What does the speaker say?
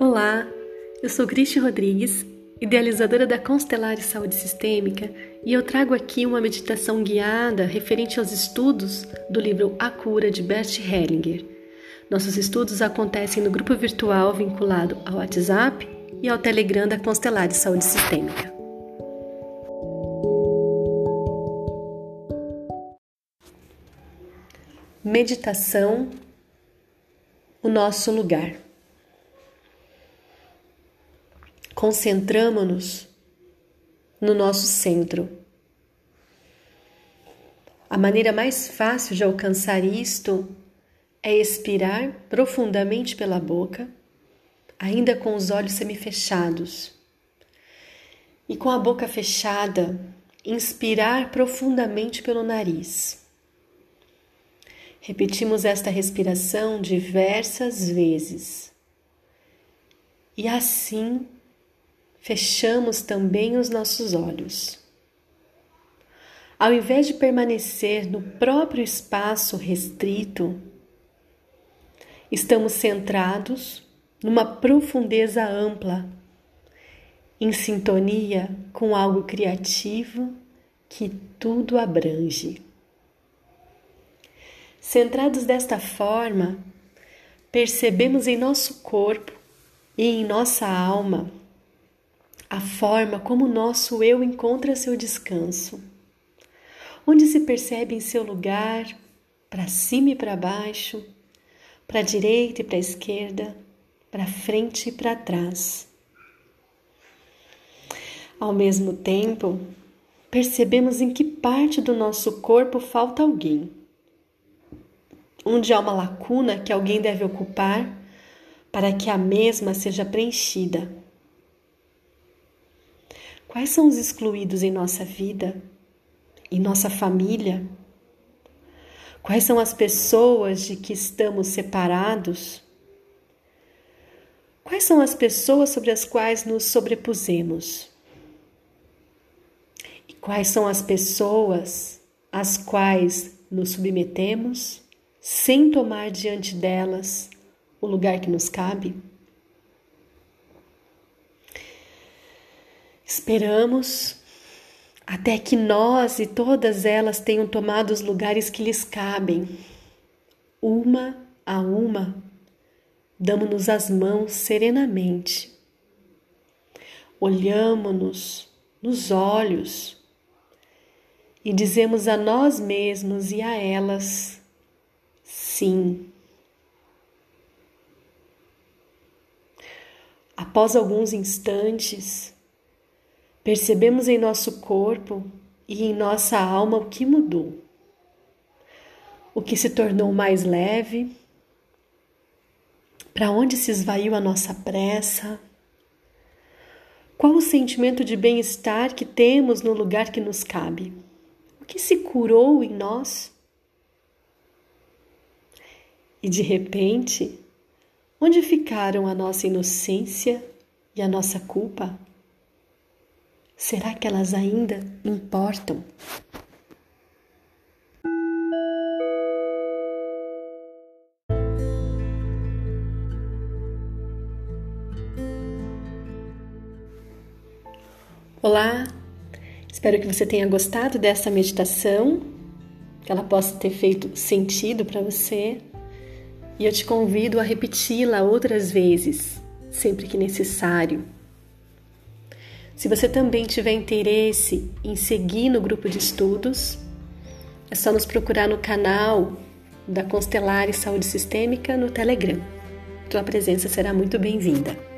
Olá, eu sou Cristi Rodrigues, idealizadora da Constelares Saúde Sistêmica, e eu trago aqui uma meditação guiada referente aos estudos do livro A Cura de Bert Hellinger. Nossos estudos acontecem no grupo virtual vinculado ao WhatsApp e ao Telegram da Constelares Saúde Sistêmica. Meditação O nosso lugar. Concentramos-nos no nosso centro. A maneira mais fácil de alcançar isto é expirar profundamente pela boca, ainda com os olhos semifechados. E com a boca fechada, inspirar profundamente pelo nariz. Repetimos esta respiração diversas vezes. E assim fechamos também os nossos olhos. Ao invés de permanecer no próprio espaço restrito, estamos centrados numa profundeza ampla, em sintonia com algo criativo que tudo abrange. Centrados desta forma, percebemos em nosso corpo e em nossa alma a forma como o nosso eu encontra seu descanso, onde se percebe em seu lugar, para cima e para baixo, para a direita e para a esquerda, para frente e para trás. Ao mesmo tempo, percebemos em que parte do nosso corpo falta alguém, onde há uma lacuna que alguém deve ocupar para que a mesma seja preenchida Quais são os excluídos em nossa vida, em nossa família? Quais são as pessoas de que estamos separados? Quais são as pessoas sobre as quais nos sobrepusemos? E quais são as pessoas às quais nos submetemos sem tomar diante delas o lugar que nos cabe? Esperamos até que nós e todas elas tenham tomado os lugares que lhes cabem. Uma a uma, damos-nos as mãos serenamente. Olhamos-nos nos olhos e dizemos a nós mesmos e a elas: sim. Após alguns instantes, Percebemos em nosso corpo e em nossa alma o que mudou, o que se tornou mais leve, para onde se esvaiu a nossa pressa, qual o sentimento de bem-estar que temos no lugar que nos cabe, o que se curou em nós. E de repente, onde ficaram a nossa inocência e a nossa culpa? Será que elas ainda importam? Olá, espero que você tenha gostado dessa meditação, que ela possa ter feito sentido para você e eu te convido a repeti-la outras vezes, sempre que necessário se você também tiver interesse em seguir no grupo de estudos, é só nos procurar no canal da Constelares Saúde Sistêmica no Telegram. Tua presença será muito bem-vinda.